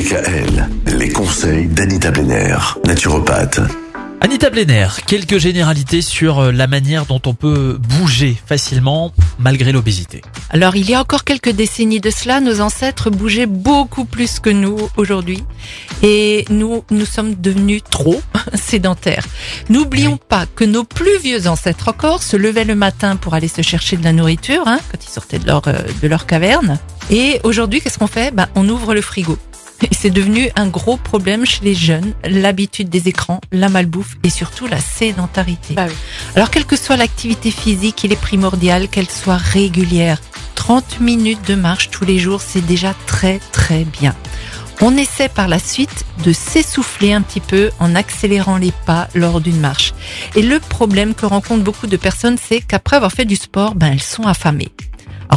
DKL, les conseils d'Anita Benner, naturopathe. Anita Blenner, quelques généralités sur euh, la manière dont on peut bouger facilement malgré l'obésité. Alors, il y a encore quelques décennies de cela, nos ancêtres bougeaient beaucoup plus que nous aujourd'hui. Et nous, nous sommes devenus trop sédentaires. N'oublions pas que nos plus vieux ancêtres encore se levaient le matin pour aller se chercher de la nourriture, hein, quand ils sortaient de leur, euh, de leur caverne. Et aujourd'hui, qu'est-ce qu'on fait? Ben, On ouvre le frigo. C'est devenu un gros problème chez les jeunes, l'habitude des écrans, la malbouffe et surtout la sédentarité. Bah oui. Alors quelle que soit l'activité physique, il est primordial qu'elle soit régulière. 30 minutes de marche tous les jours, c'est déjà très très bien. On essaie par la suite de s'essouffler un petit peu en accélérant les pas lors d'une marche. Et le problème que rencontrent beaucoup de personnes, c'est qu'après avoir fait du sport, ben elles sont affamées.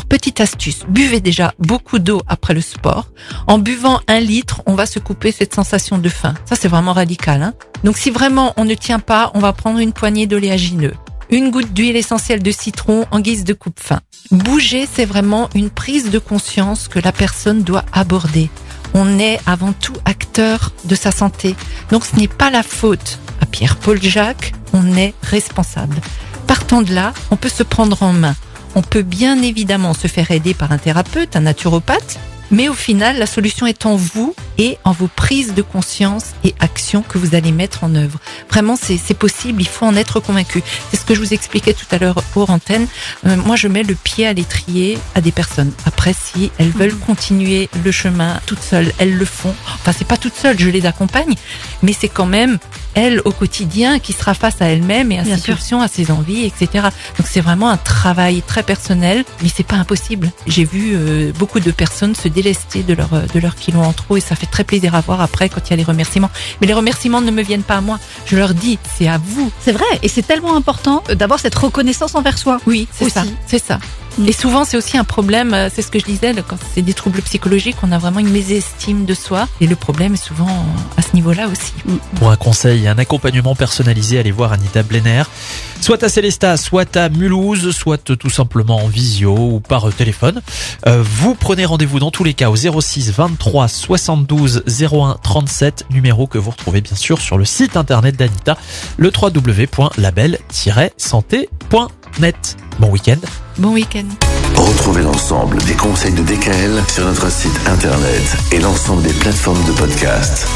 Petite astuce, buvez déjà beaucoup d'eau après le sport. En buvant un litre, on va se couper cette sensation de faim. Ça c'est vraiment radical. Hein Donc si vraiment on ne tient pas, on va prendre une poignée d'oléagineux. Une goutte d'huile essentielle de citron en guise de coupe-faim. Bouger, c'est vraiment une prise de conscience que la personne doit aborder. On est avant tout acteur de sa santé. Donc ce n'est pas la faute à Pierre-Paul Jacques, on est responsable. Partant de là, on peut se prendre en main. On peut bien évidemment se faire aider par un thérapeute, un naturopathe, mais au final, la solution est en vous et en vos prises de conscience et actions que vous allez mettre en œuvre. Vraiment, c'est possible, il faut en être convaincu. C'est ce que je vous expliquais tout à l'heure hors antenne. Euh, moi, je mets le pied à l'étrier à des personnes. Après, si elles veulent continuer le chemin toutes seules, elles le font. Enfin, c'est pas toutes seules, je les accompagne, mais c'est quand même elle au quotidien qui sera face à elle-même et à ses pulsions, à ses envies, etc. Donc c'est vraiment un travail très personnel, mais c'est pas impossible. J'ai vu euh, beaucoup de personnes se délester de leur euh, de leur kilo en trop et ça fait très plaisir à voir après quand il y a les remerciements. Mais les remerciements ne me viennent pas à moi. Je leur dis, c'est à vous. C'est vrai, et c'est tellement important euh, d'avoir cette reconnaissance envers soi. Oui, c'est ça, c'est ça. Mm. Et souvent, c'est aussi un problème, euh, c'est ce que je disais, quand c'est des troubles psychologiques, on a vraiment une mésestime de soi. Et le problème est souvent à ce niveau-là aussi. Pour un conseil et un accompagnement personnalisé, allez voir Anita Blenner, soit à Célestat, soit à Mulhouse, soit tout simplement en visio ou par téléphone. Euh, vous prenez rendez-vous dans tous les cas au 06 23 72 01 37, numéro que vous retrouvez bien sûr sur le site internet d'Anita, le www.label-santé.net. Bon week-end Bon week-end. Retrouvez l'ensemble des conseils de DKL sur notre site internet et l'ensemble des plateformes de podcast.